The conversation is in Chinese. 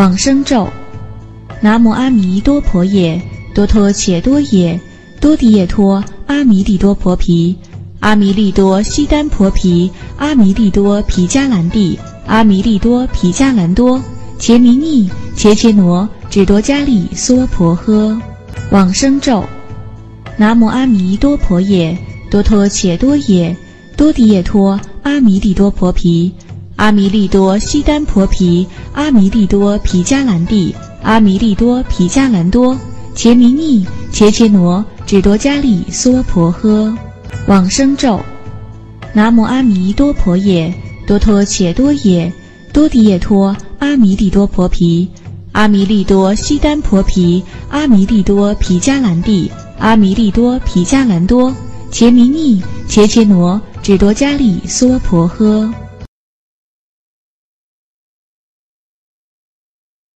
往生咒：南无阿弥多婆耶，多托且多耶，多迪耶托阿弥利多婆毗，阿弥利多悉耽婆毗，阿弥利多毗迦兰帝，阿弥利多毗迦兰多，伽弥尼，切切挪，智多迦利娑婆诃。往生咒：南无阿弥多婆夜，多托且多耶，多迪耶托阿弥利多婆毗。阿弥利多悉丹婆毗，阿弥利多毗迦兰帝，阿弥利多毗迦兰多，伽弥尼，切切挪，只多迦利娑婆诃。往生咒：南无阿弥多婆耶，多托且多耶，多迪耶托阿弥利多婆毗，阿弥利多悉丹婆毗，阿弥利多毗迦兰帝，阿弥利多毗迦兰多，伽弥尼，切切挪，只多迦利娑婆诃。